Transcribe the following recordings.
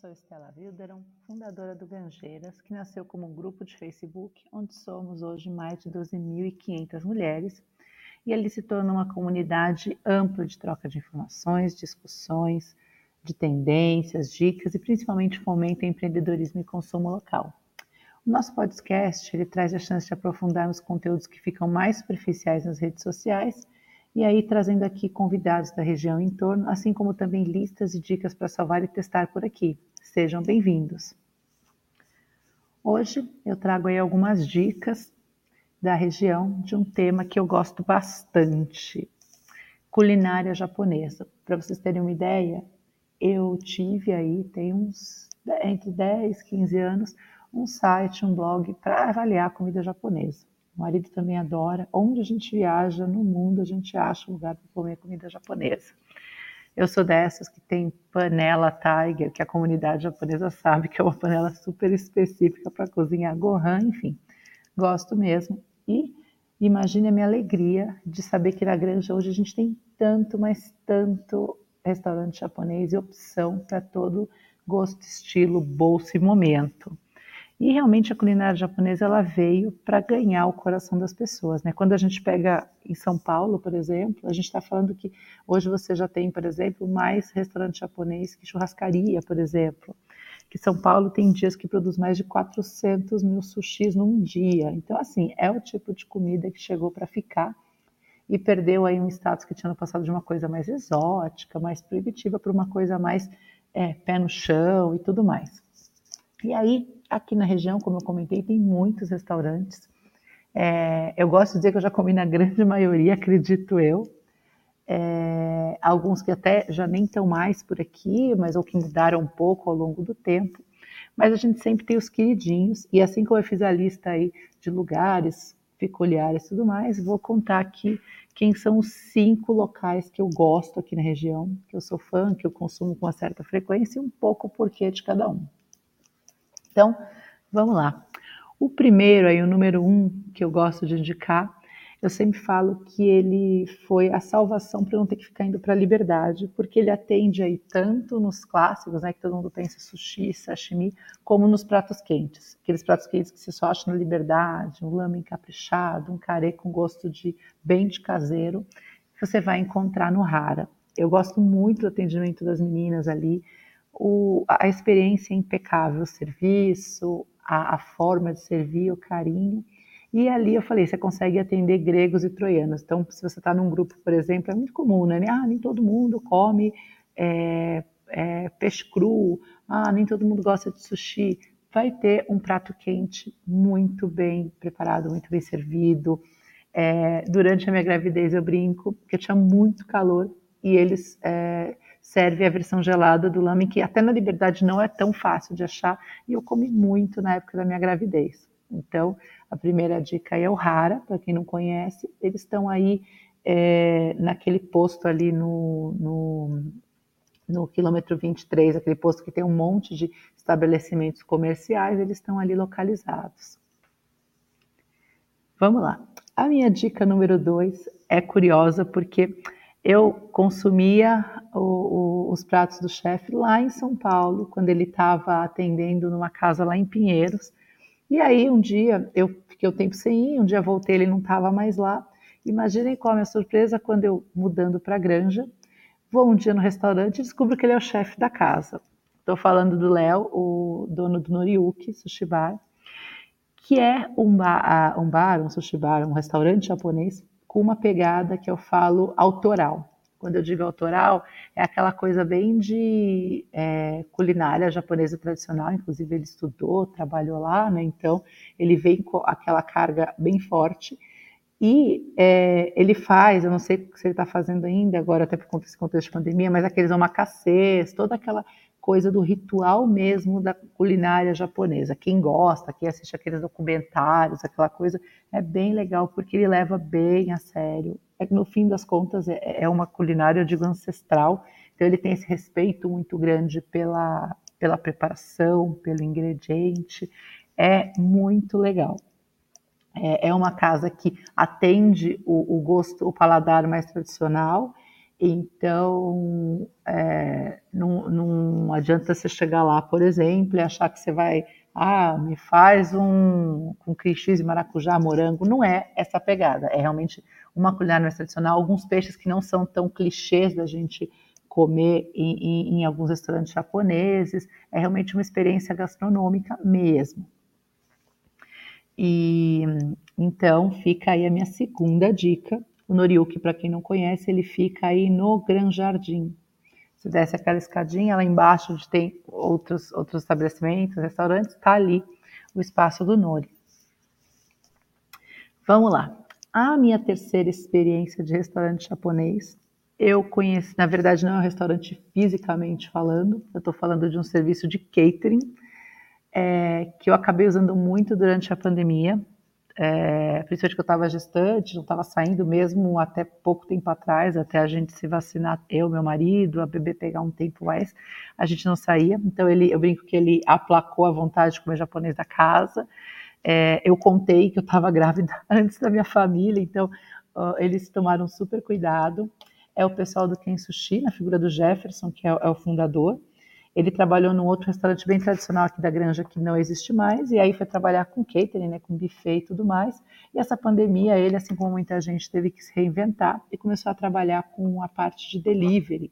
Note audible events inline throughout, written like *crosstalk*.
Sou Estela Wilderon, fundadora do Ganjeiras, que nasceu como um grupo de Facebook, onde somos hoje mais de 12.500 mulheres, e ele se torna uma comunidade ampla de troca de informações, discussões, de tendências, dicas e principalmente fomenta empreendedorismo e consumo local. O nosso podcast ele traz a chance de aprofundarmos conteúdos que ficam mais superficiais nas redes sociais e aí trazendo aqui convidados da região em torno, assim como também listas e dicas para salvar e testar por aqui. Sejam bem-vindos. Hoje eu trago aí algumas dicas da região de um tema que eu gosto bastante, culinária japonesa. Para vocês terem uma ideia, eu tive aí, tem uns entre 10, 15 anos, um site, um blog para avaliar comida japonesa. O marido também adora. Onde a gente viaja no mundo, a gente acha um lugar para comer comida japonesa. Eu sou dessas que tem panela Tiger, que a comunidade japonesa sabe que é uma panela super específica para cozinhar gohan, enfim. Gosto mesmo. E imagine a minha alegria de saber que na Granja hoje a gente tem tanto, mas tanto restaurante japonês e opção para todo gosto, estilo, bolso e momento. E realmente a culinária japonesa ela veio para ganhar o coração das pessoas. Né? Quando a gente pega em São Paulo, por exemplo, a gente está falando que hoje você já tem, por exemplo, mais restaurante japonês que churrascaria, por exemplo. Que São Paulo tem dias que produz mais de 400 mil sushis num dia. Então, assim, é o tipo de comida que chegou para ficar e perdeu aí um status que tinha no passado de uma coisa mais exótica, mais proibitiva, para uma coisa mais é, pé no chão e tudo mais. E aí, aqui na região, como eu comentei, tem muitos restaurantes. É, eu gosto de dizer que eu já comi na grande maioria, *laughs* acredito eu. É, alguns que até já nem estão mais por aqui, mas ou que mudaram um pouco ao longo do tempo. Mas a gente sempre tem os queridinhos, e assim como eu fiz a lista aí de lugares peculiares e tudo mais, vou contar aqui quem são os cinco locais que eu gosto aqui na região, que eu sou fã, que eu consumo com uma certa frequência e um pouco o porquê de cada um. Então, vamos lá. O primeiro, aí, o número um, que eu gosto de indicar, eu sempre falo que ele foi a salvação para não ter que ficar indo para a liberdade, porque ele atende aí tanto nos clássicos, né, que todo mundo pensa sushi, sashimi, como nos pratos quentes. Aqueles pratos quentes que você só acha na liberdade, um lame encaprichado, um carê com gosto de bem de caseiro, você vai encontrar no Rara. Eu gosto muito do atendimento das meninas ali, o, a experiência é impecável, o serviço, a, a, forma de servir, o carinho. E ali eu falei, você consegue atender gregos e troianos. Então, se você está num grupo, por exemplo, é muito comum, né? Ah, nem todo mundo come é, é, peixe cru. Ah, nem todo mundo gosta de sushi. Vai ter um prato quente muito bem preparado, muito bem servido. É, durante a minha gravidez eu brinco que eu tinha muito calor e eles é, serve a versão gelada do lame, que até na Liberdade não é tão fácil de achar, e eu comi muito na época da minha gravidez. Então, a primeira dica é o Rara, para quem não conhece, eles estão aí é, naquele posto ali no, no, no quilômetro 23, aquele posto que tem um monte de estabelecimentos comerciais, eles estão ali localizados. Vamos lá. A minha dica número dois é curiosa porque eu consumia o, o, os pratos do chefe lá em São Paulo, quando ele estava atendendo numa casa lá em Pinheiros. E aí um dia eu fiquei um tempo sem ir, um dia voltei, ele não estava mais lá. Imaginem qual a minha surpresa quando eu, mudando para a granja, vou um dia no restaurante e descubro que ele é o chefe da casa. Estou falando do Léo, o dono do Noriuki Sushi Bar, que é um bar, um bar, um sushi bar, um restaurante japonês com uma pegada que eu falo autoral. Quando eu digo autoral, é aquela coisa bem de é, culinária japonesa tradicional, inclusive ele estudou, trabalhou lá, né? então ele vem com aquela carga bem forte. E é, ele faz, eu não sei se ele está fazendo ainda agora, até por conta desse contexto de pandemia, mas aqueles omakasês, toda aquela coisa do ritual mesmo da culinária japonesa. Quem gosta, quem assiste aqueles documentários, aquela coisa, é bem legal porque ele leva bem a sério. É que no fim das contas é, é uma culinária, eu digo, ancestral, então ele tem esse respeito muito grande pela, pela preparação, pelo ingrediente, é muito legal. É, é uma casa que atende o, o gosto, o paladar mais tradicional, Então, é, não, não adianta você chegar lá, por exemplo, e achar que você vai, ah, me faz um com cream cheese, maracujá, morango. Não é essa pegada. É realmente uma culinária mais tradicional. Alguns peixes que não são tão clichês da gente comer em, em, em alguns restaurantes japoneses. É realmente uma experiência gastronômica mesmo. E então fica aí a minha segunda dica. O Noriuki, para quem não conhece, ele fica aí no Gran Jardim. Você desce aquela escadinha, lá embaixo onde tem outros, outros estabelecimentos, restaurantes, está ali o espaço do Nori. Vamos lá. A minha terceira experiência de restaurante japonês, eu conheci, na verdade não é um restaurante fisicamente falando, eu estou falando de um serviço de catering, é, que eu acabei usando muito durante a pandemia, é, principalmente que eu estava gestante, não estava saindo mesmo até pouco tempo atrás, até a gente se vacinar, eu, meu marido, a bebê pegar um tempo mais, a gente não saía. Então ele, eu brinco que ele aplacou a vontade de comer japonês da casa. É, eu contei que eu estava grávida *laughs* antes da minha família, então uh, eles tomaram super cuidado. É o pessoal do Ken Sushi, na figura do Jefferson, que é, é o fundador. Ele trabalhou num outro restaurante bem tradicional aqui da Granja que não existe mais, e aí foi trabalhar com catering, né, com buffet e tudo mais. E essa pandemia, ele, assim como muita gente, teve que se reinventar e começou a trabalhar com a parte de delivery.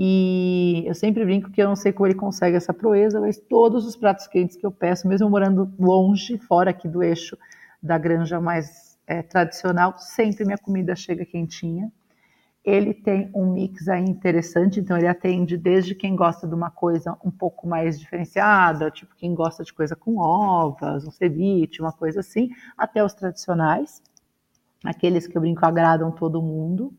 E eu sempre brinco que eu não sei como ele consegue essa proeza, mas todos os pratos quentes que eu peço, mesmo morando longe, fora aqui do eixo da granja mais é, tradicional, sempre minha comida chega quentinha. Ele tem um mix aí interessante, então ele atende desde quem gosta de uma coisa um pouco mais diferenciada, tipo quem gosta de coisa com ovas, um ceviche, uma coisa assim, até os tradicionais, aqueles que eu brinco agradam todo mundo.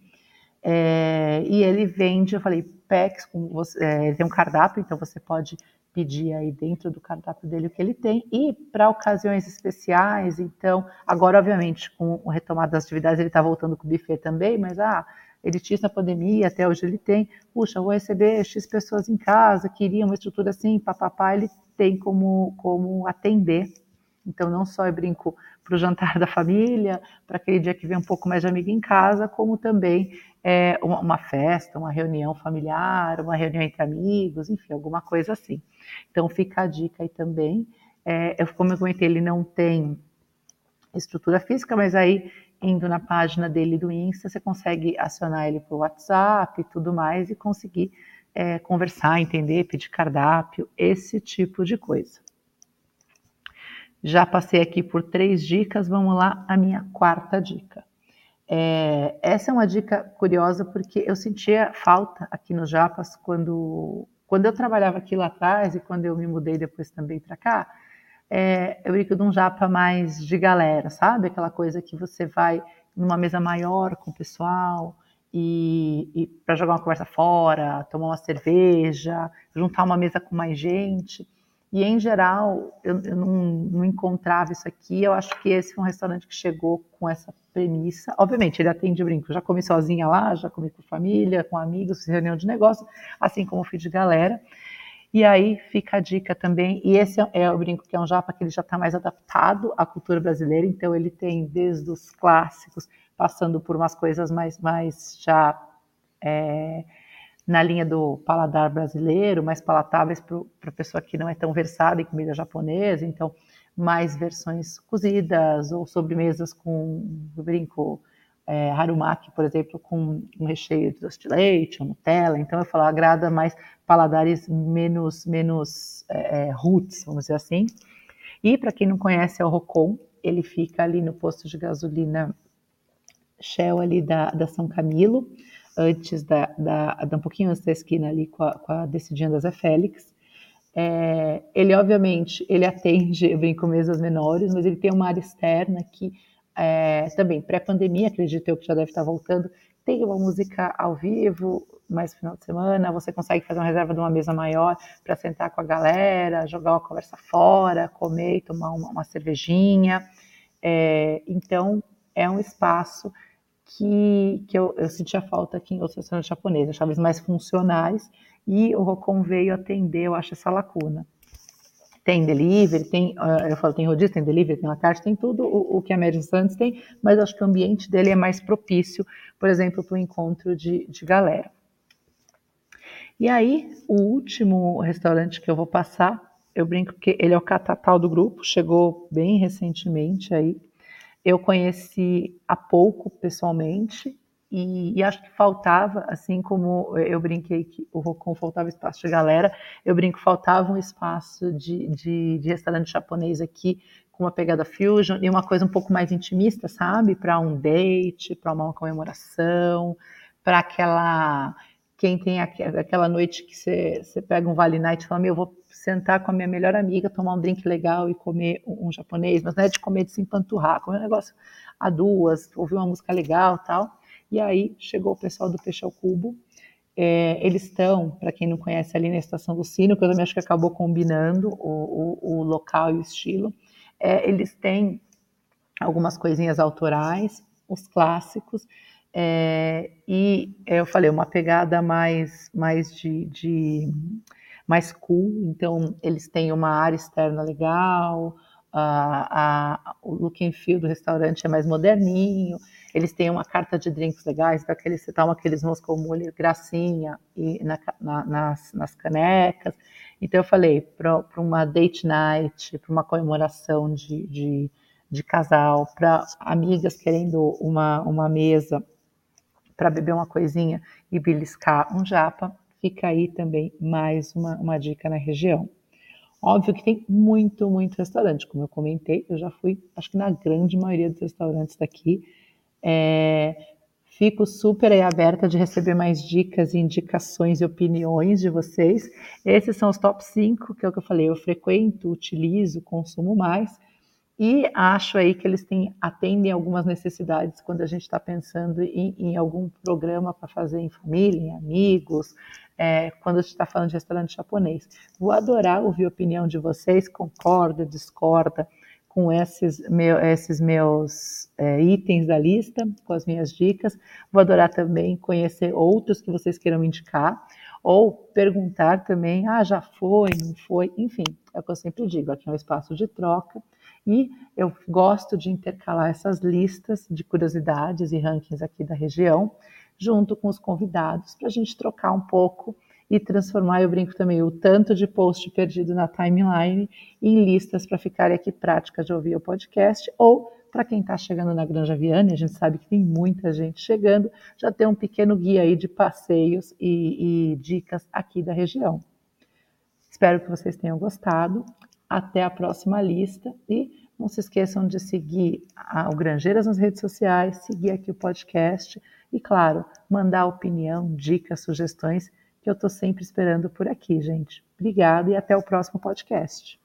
É, e ele vende, eu falei, packs, com você, é, tem um cardápio, então você pode pedir aí dentro do cardápio dele o que ele tem. E para ocasiões especiais, então, agora, obviamente, com o retomada das atividades, ele está voltando com o buffet também, mas ah, ele tinha na pandemia, até hoje ele tem, puxa, vou receber X pessoas em casa, queria uma estrutura assim, papapá, ele tem como, como atender. Então, não só eu brinco para o jantar *laughs* da família, para aquele dia que vem um pouco mais de amigo em casa, como também é, uma, uma, festa, uma reunião familiar, uma reunião entre amigos, enfim, alguma coisa assim. Então, fica a dica aí também. É, eu, como eu comentei, ele não tem estrutura física, mas aí indo na página dele do Insta, você consegue acionar ele por WhatsApp e tudo mais e conseguir é, conversar, entender, pedir cardápio, esse tipo de coisa. Já passei aqui por três dicas, vamos lá, a minha quarta dica. É, essa é uma dica curiosa porque eu sentia falta aqui no Japas quando, quando eu trabalhava aqui lá atrás e quando eu me mudei depois também para cá é, eu brinco de um japa mais de galera, sabe? Aquela coisa que você vai numa mesa maior com o pessoal e, e para jogar uma conversa fora, tomar uma cerveja, juntar uma mesa com mais gente. E em geral, eu, eu não, não, encontrava isso aqui. Eu acho que esse foi um restaurante que chegou com essa premissa. Obviamente, ele atende brinco. Já comi sozinha lá, já comi com família, com amigos, reunião de negócio, assim como fui de galera. E aí fica a dica também, e esse é, é o brinco que é um japa que ele já está mais adaptado à cultura brasileira, então ele tem desde os clássicos, passando por umas coisas mais, mais já é, na linha do paladar brasileiro, mais palatáveis para a pessoa que não é tão versada em comida japonesa, então mais versões cozidas ou sobremesas com brinco é, harumaki, por exemplo, com um recheio de doce de leite, ou Nutella. Então, eu falo, agrada mais paladares menos, menos é, é, roots, vamos dizer assim. E, para quem não conhece, é o Rocon. Ele fica ali no posto de gasolina Shell ali da, da São Camilo, antes da, da, da um pouquinho antes da esquina ali com a, com a Decidinha da Zé Félix. É, ele, obviamente, ele atende, eu brinco menores, mas ele tem uma área externa que é, também pré-pandemia, acredito eu que já deve estar voltando, tem uma música ao vivo, mais final de semana, você consegue fazer uma reserva de uma mesa maior para sentar com a galera, jogar uma conversa fora, comer e tomar uma, uma cervejinha. É, então, é um espaço que, que eu, eu sentia falta aqui em outros restaurantes japoneses, achava mais funcionais, e o Rocon veio atender, eu acho, essa lacuna. Tem delivery, tem, eu falo, tem rodízio, tem delivery, tem latte, tem tudo o, o que a Média Santos tem, mas acho que o ambiente dele é mais propício, por exemplo, para o encontro de, de galera. E aí, o último restaurante que eu vou passar, eu brinco que ele é o catatal do grupo, chegou bem recentemente aí. Eu conheci há pouco pessoalmente, e, e, acho que faltava, assim como eu brinquei que o Rocon faltava espaço de galera, eu brinco faltava um espaço de, de, de restaurante japonês aqui com uma pegada fusion e uma coisa um pouco mais intimista, sabe? Para um date, para uma comemoração, para aquela quem tem aquela noite que você, você pega um Vale Night e fala, meu, eu vou sentar com a minha melhor amiga, tomar um drink legal e comer um, japonês, mas não é de comer de se empanturrar, comer um negócio a duas, ouvir uma música legal tal. E aí chegou o pessoal do Peixe ao Cubo. É, eles estão, para quem não conhece, ali na Estação do Sino, que eu também acho que acabou combinando o, o, o local e o estilo. É, eles têm algumas coisinhas autorais, os clássicos, é, e eu falei, uma pegada mais, mais de, de, mais cool, então eles têm uma área externa legal, a, o look and feel do restaurante é mais moderninho, eles têm uma carta de drinks legais, daqueles, você toma aqueles Moscow Mule gracinha e na, na, nas, nas canecas. Então eu falei, para uma date night, para uma comemoração de, de, de casal, para amigas querendo uma, uma mesa para beber uma coisinha e beliscar um japa, fica aí também mais uma, uma dica na região. Óbvio que tem muito, muito restaurante, como eu comentei, eu já fui, acho que na grande maioria dos restaurantes daqui, é, fico super aberta de receber mais dicas, indicações e opiniões de vocês. Esses são os top 5, que é o que eu falei, eu frequento, utilizo, consumo mais. E acho aí que eles têm, atendem algumas necessidades quando a gente está pensando em, em, algum programa para fazer em família, em amigos, é, quando a gente está falando de restaurante japonês. Vou adorar ouvir a opinião de vocês, concorda, discorda, com esses, meu, esses meus é, itens da lista, com as minhas dicas. Vou adorar também conhecer outros que vocês queiram indicar, ou perguntar também, ah, já foi, não foi, enfim, é o que eu sempre digo, aqui é um espaço de troca, e eu gosto de intercalar essas listas de curiosidades e rankings aqui da região, junto com os convidados, para a gente trocar um pouco e transformar, eu brinco também, o tanto de post perdido na timeline em listas para ficarem aqui práticas de ouvir o podcast, ou para quem está chegando na Granja Viana, a gente sabe que tem muita gente chegando, já tem um pequeno guia aí de passeios e, e dicas aqui da região. Espero que vocês tenham gostado. Até a próxima lista e não se esqueçam de seguir o Granjeiras nas redes sociais, seguir aqui o podcast e, claro, mandar opinião, dicas, sugestões que eu estou sempre esperando por aqui, gente. Obrigada e até o próximo podcast.